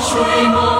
水梦。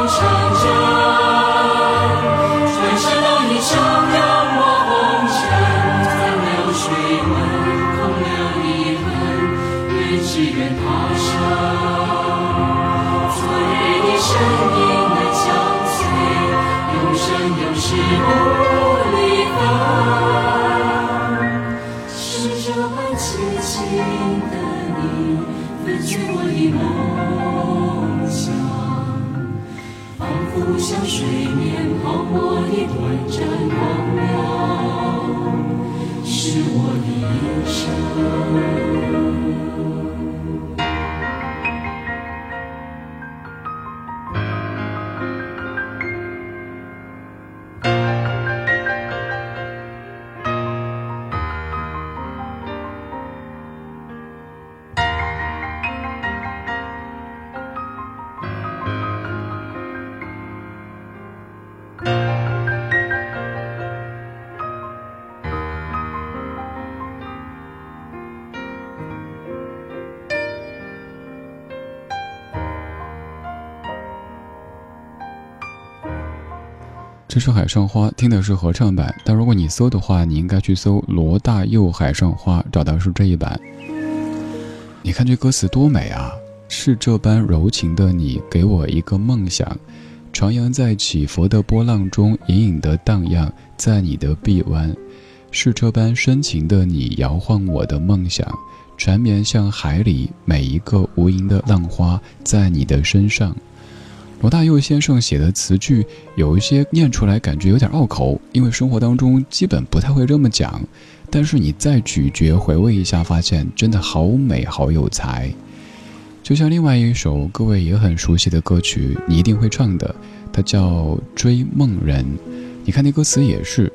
不像水面泡沫的短暂光亮是我的一生。是海上花》，听的是合唱版。但如果你搜的话，你应该去搜罗大佑《海上花》，找到是这一版。你看这歌词多美啊！是这般柔情的你，给我一个梦想，徜徉在起伏的波浪中，隐隐的荡漾在你的臂弯。是这般深情的你，摇晃我的梦想，缠绵像海里每一个无垠的浪花，在你的身上。罗大佑先生写的词句有一些念出来感觉有点拗口，因为生活当中基本不太会这么讲。但是你再咀嚼回味一下，发现真的好美，好有才。就像另外一首各位也很熟悉的歌曲，你一定会唱的，它叫《追梦人》。你看那歌词也是，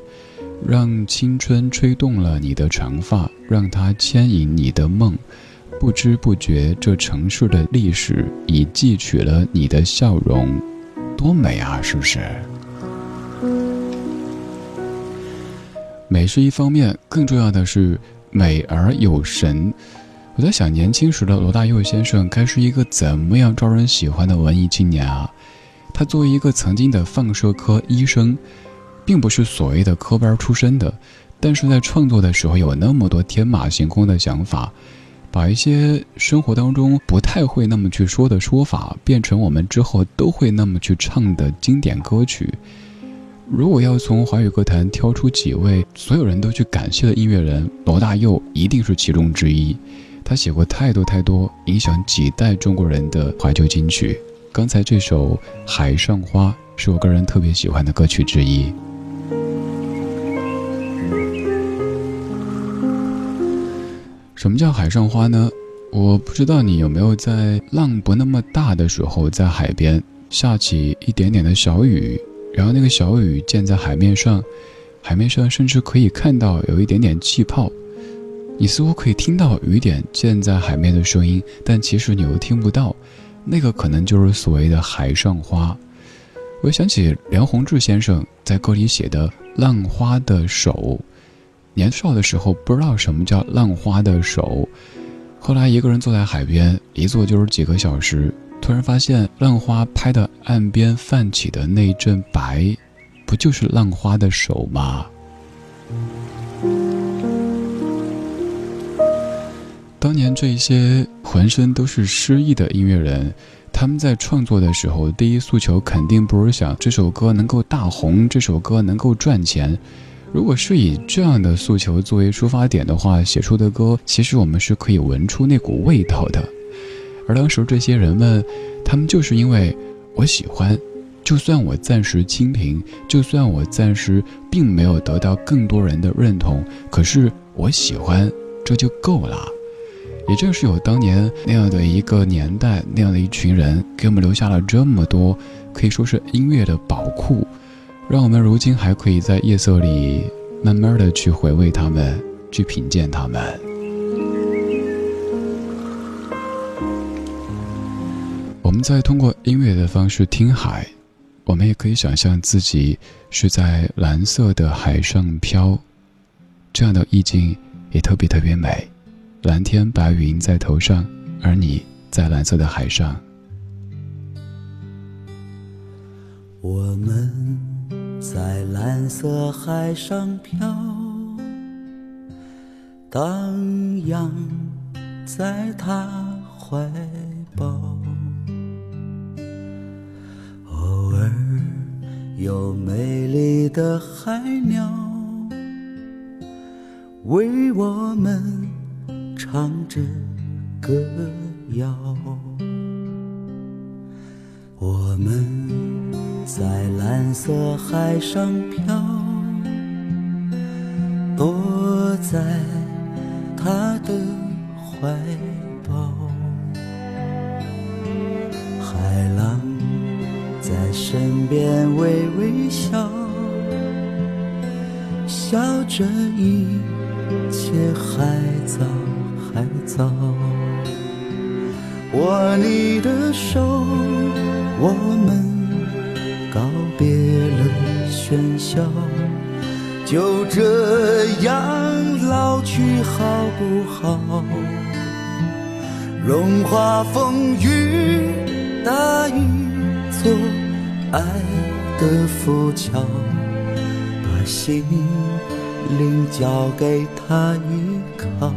让青春吹动了你的长发，让它牵引你的梦。不知不觉，这城市的历史已记取了你的笑容，多美啊！是不是？美是一方面，更重要的是美而有神。我在想，年轻时的罗大佑先生该是一个怎么样招人喜欢的文艺青年啊？他作为一个曾经的放射科医生，并不是所谓的科班出身的，但是在创作的时候有那么多天马行空的想法。把一些生活当中不太会那么去说的说法，变成我们之后都会那么去唱的经典歌曲。如果要从华语歌坛挑出几位所有人都去感谢的音乐人，罗大佑一定是其中之一。他写过太多太多影响几代中国人的怀旧金曲。刚才这首《海上花》是我个人特别喜欢的歌曲之一。什么叫海上花呢？我不知道你有没有在浪不那么大的时候，在海边下起一点点的小雨，然后那个小雨溅在海面上，海面上甚至可以看到有一点点气泡，你似乎可以听到雨点溅在海面的声音，但其实你又听不到，那个可能就是所谓的海上花。我想起梁鸿志先生在歌里写的《浪花的手》。年少的时候不知道什么叫浪花的手，后来一个人坐在海边，一坐就是几个小时，突然发现浪花拍的岸边泛起的那一阵白，不就是浪花的手吗？当年这些浑身都是诗意的音乐人，他们在创作的时候，第一诉求肯定不是想这首歌能够大红，这首歌能够赚钱。如果是以这样的诉求作为出发点的话，写出的歌其实我们是可以闻出那股味道的。而当时这些人们，他们就是因为我喜欢，就算我暂时清贫，就算我暂时并没有得到更多人的认同，可是我喜欢，这就够了。也正是有当年那样的一个年代，那样的一群人，给我们留下了这么多可以说是音乐的宝库，让我们如今还可以在夜色里慢慢的去回味他们，去品鉴他们。我们在通过音乐的方式听海，我们也可以想象自己是在蓝色的海上飘，这样的意境也特别特别美。蓝天白云在头上，而你在蓝色的海上。我们在蓝色海上飘，荡漾在他怀抱。偶尔有美丽的海鸟为我们。唱着歌谣，我们在蓝色海上飘，躲在他的怀抱。海浪在身边微微笑，笑着一切还早。还早，握你的手，我们喧嚣，就这样老去好不好？融化风雨，搭一座爱的浮桥，把心灵交给他依靠。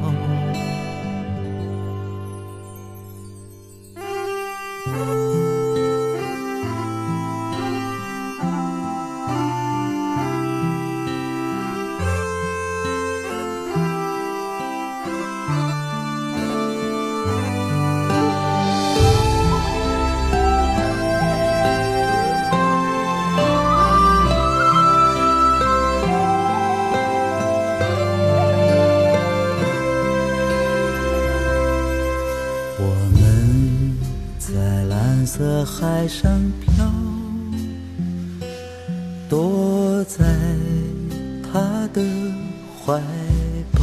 在他的怀抱。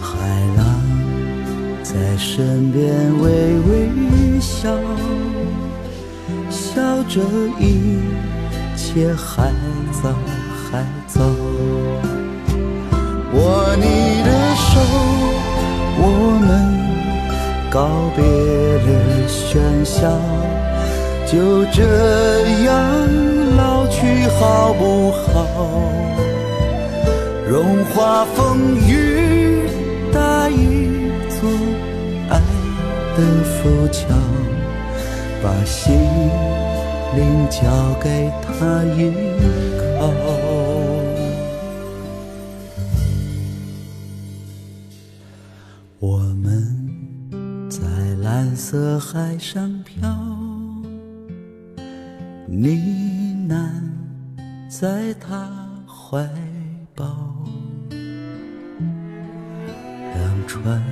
海浪在身边微微笑，笑着一切还早还早。握你的手，我们。告别了喧嚣，就这样好不好？融化风雨，搭一座爱的浮桥，把心灵交给他依靠。我们在。蓝色海上飘，呢喃在他怀抱，让船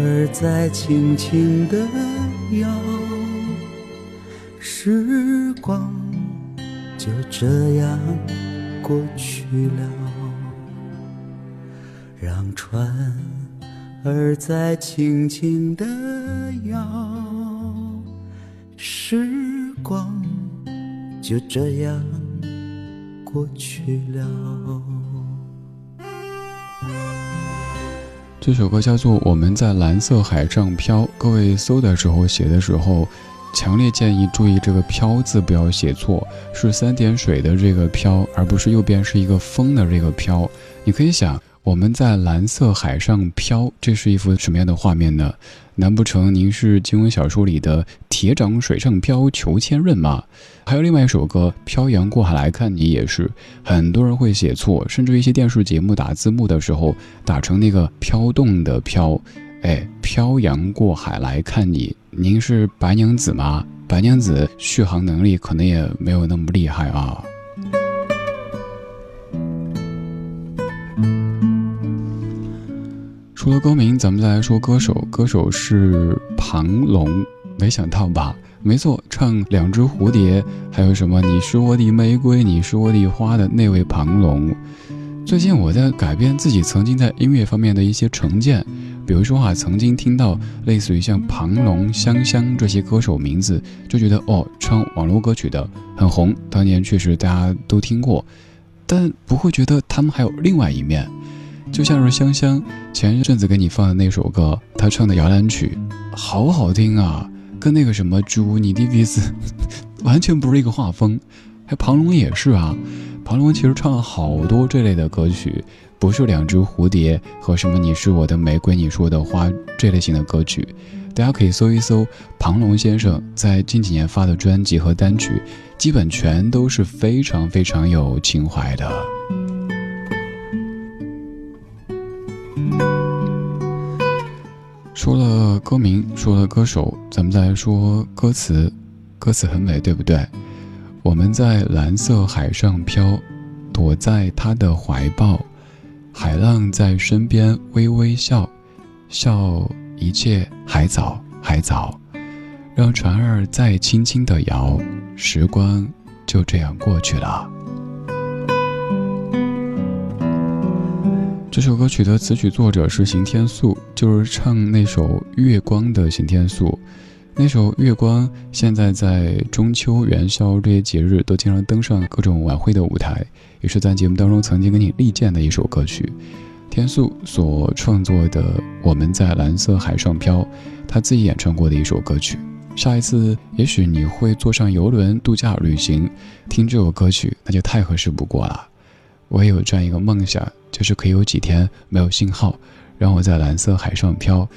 儿在轻轻地摇，时光就这样过去了，让船。儿在轻轻地摇，时光就这样过去了。这首歌叫做《我们在蓝色海上飘》，各位搜的时候写的时候，强烈建议注意这个“飘”字不要写错，是三点水的这个“飘”，而不是右边是一个风的这个“飘”。你可以想。我们在蓝色海上漂，这是一幅什么样的画面呢？难不成您是金庸小说里的铁掌水上漂，裘千仞吗？还有另外一首歌《漂洋过海来看你》，也是很多人会写错，甚至一些电视节目打字幕的时候打成那个飘动的飘。哎，漂洋过海来看你，您是白娘子吗？白娘子续航能力可能也没有那么厉害啊。除了歌名，咱们再来说歌手。歌手是庞龙，没想到吧？没错，唱《两只蝴蝶》，还有什么“你是我的玫瑰，你是我的花”的那位庞龙。最近我在改变自己曾经在音乐方面的一些成见，比如说啊，曾经听到类似于像庞龙、香香这些歌手名字，就觉得哦，唱网络歌曲的很红，当年确实大家都听过，但不会觉得他们还有另外一面。就像是香香前一阵子给你放的那首歌，他唱的摇篮曲，好好听啊，跟那个什么朱你的鼻子完全不是一个画风。还庞龙也是啊，庞龙其实唱了好多这类的歌曲，不是两只蝴蝶和什么你是我的玫瑰，你是我的花这类型的歌曲。大家可以搜一搜庞龙先生在近几年发的专辑和单曲，基本全都是非常非常有情怀的。歌名，说了歌手，咱们再来说歌词。歌词很美，对不对？我们在蓝色海上漂，躲在他的怀抱，海浪在身边微微笑，笑一切还早还早，让船儿再轻轻地摇，时光就这样过去了。这首歌曲的词曲作者是邢天素，就是唱那首《月光》的邢天素。那首《月光》现在在中秋元宵这些节日都经常登上各种晚会的舞台，也是在节目当中曾经给你力荐的一首歌曲。天素所创作的《我们在蓝色海上漂》，他自己演唱过的一首歌曲。下一次也许你会坐上游轮度假旅行，听这首歌曲，那就太合适不过了。我也有这样一个梦想。就是可以有几天没有信号，让我在蓝色海上漂，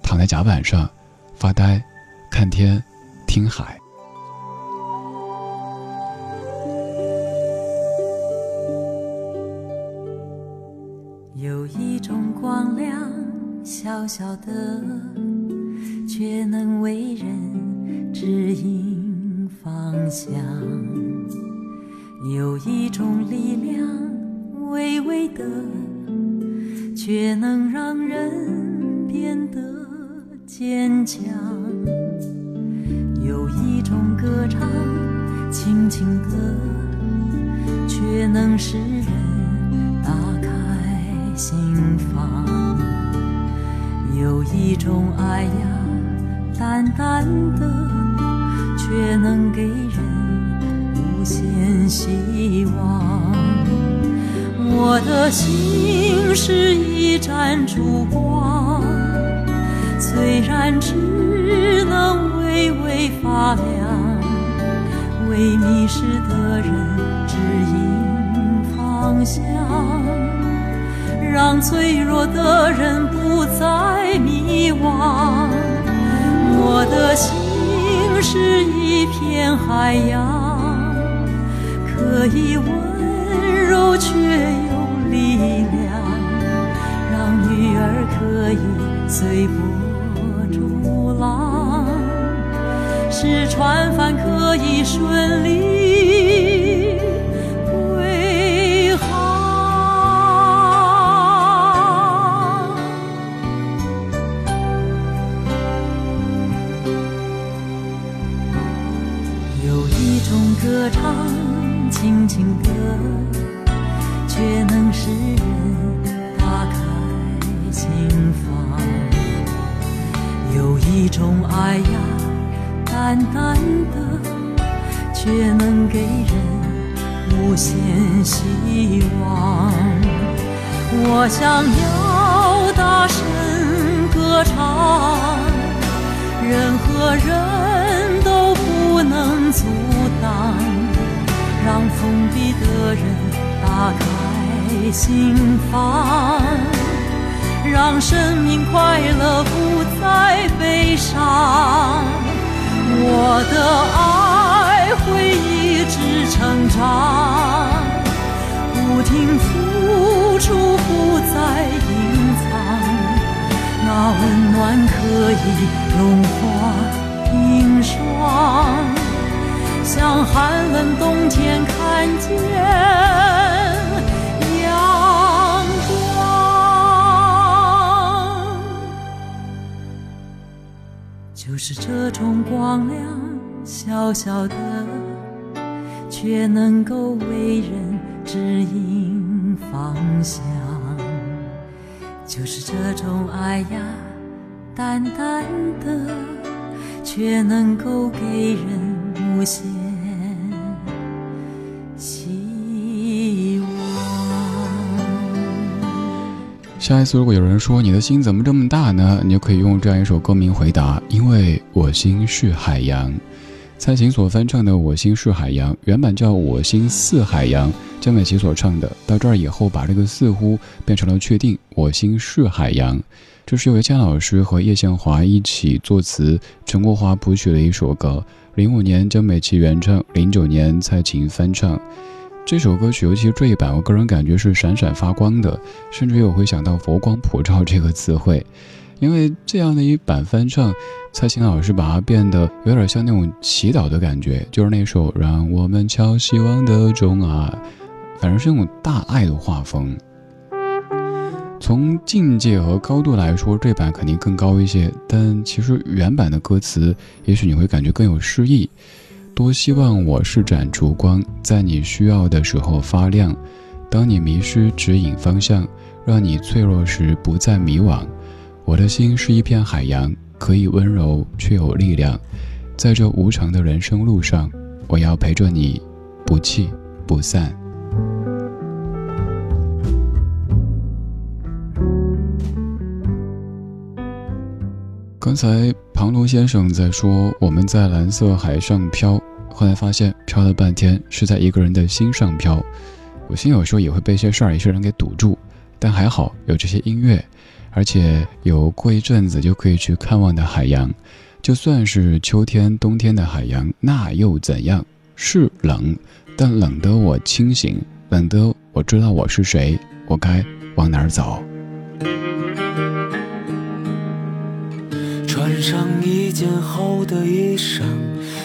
躺在甲板上发呆，看天，听海。有一种光亮，小小的，却能为人指引方向。有一种力量。微微的，却能让人变得坚强。有一种歌唱，轻轻的，却能使人打开心房。有一种爱呀，淡淡的，却能给人希望。我的心是一盏烛光，虽然只能微微发亮，为迷失的人指引方向，让脆弱的人不再迷惘。我的心是一片海洋，以温。柔却有力量，让女儿可以随波逐浪，使船帆可以顺利一种爱呀，淡淡的，却能给人无限希望。我想要大声歌唱，任何人都不能阻挡，让封闭的人打开。心房，让生命快乐不再悲伤。我的爱会一直成长，不停付出，不再隐藏。那温暖可以融化冰霜。像寒冷冬天看见就是这种光亮，小小的，却能够为人指引方向。就是这种爱呀，淡淡的，却能够给人。无限下一次如果有人说你的心怎么这么大呢？你就可以用这样一首歌名回答：因为我心是海洋。蔡琴所翻唱的《我心是海洋》，原版叫《我心似海洋》，江美琪所唱的。到这儿以后，把这个似乎变成了确定，《我心是海洋》。这是由姜老师和叶向华一起作词，陈国华谱曲的一首歌。零五年江美琪原唱，零九年蔡琴翻唱。这首歌曲，尤其是这一版，我个人感觉是闪闪发光的，甚至于我会想到“佛光普照”这个词汇，因为这样的一版翻唱，蔡琴老师把它变得有点像那种祈祷的感觉，就是那首“让我们敲希望的钟啊”，反正是那种大爱的画风。从境界和高度来说，这版肯定更高一些。但其实原版的歌词，也许你会感觉更有诗意。多希望我是盏烛光，在你需要的时候发亮。当你迷失，指引方向，让你脆弱时不再迷惘。我的心是一片海洋，可以温柔却有力量。在这无常的人生路上，我要陪着你，不弃不散。刚才庞龙先生在说我们在蓝色海上飘，后来发现飘了半天是在一个人的心上飘。我心有时候也会被一些事儿、一些人给堵住，但还好有这些音乐，而且有过一阵子就可以去看望的海洋。就算是秋天、冬天的海洋，那又怎样？是冷，但冷得我清醒，冷得我知道我是谁，我该往哪儿走。穿上一件厚的衣裳，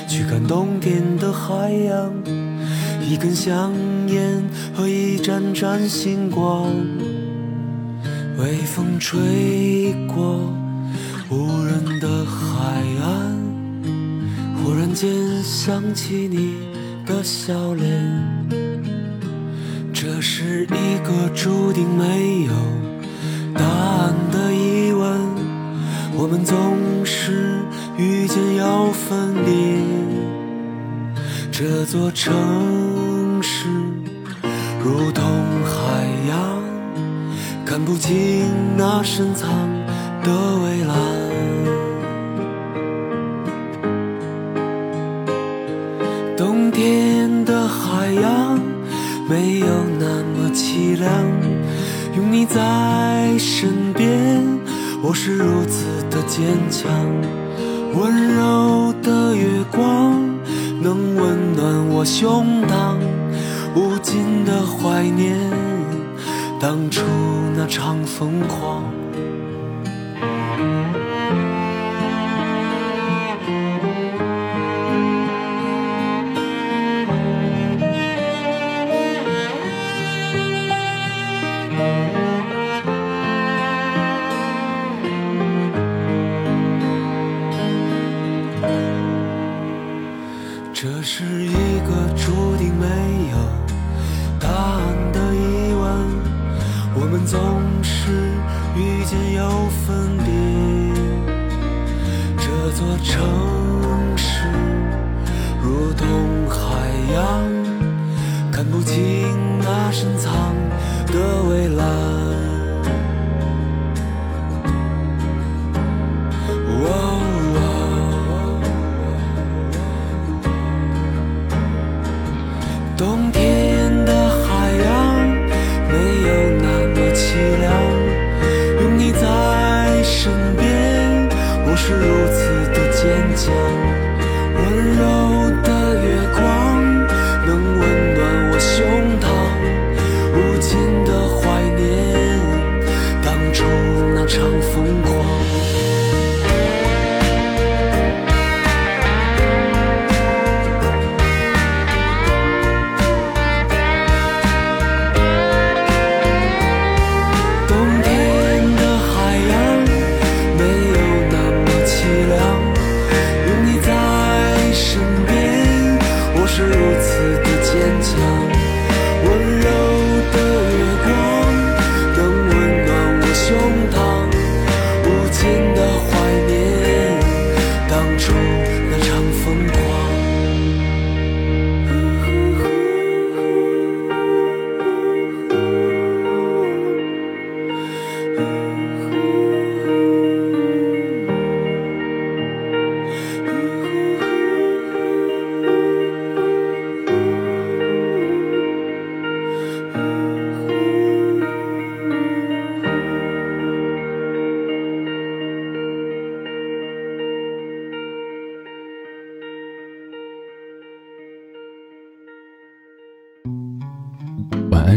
去看冬天的海洋。一根香烟和一盏盏星光，微风吹过无人的海岸，忽然间想起你的笑脸。这是一个注定没有答案的疑问。我们总是遇见要分离，这座城市如同海洋，看不清那深藏的蔚蓝。冬天的海洋没有那么凄凉，有你在身边。我是如此坚强，温柔的月光能温暖我胸膛，无尽的怀念当初那场疯狂。分离。这座城市如同海洋看不清那深藏的蔚蓝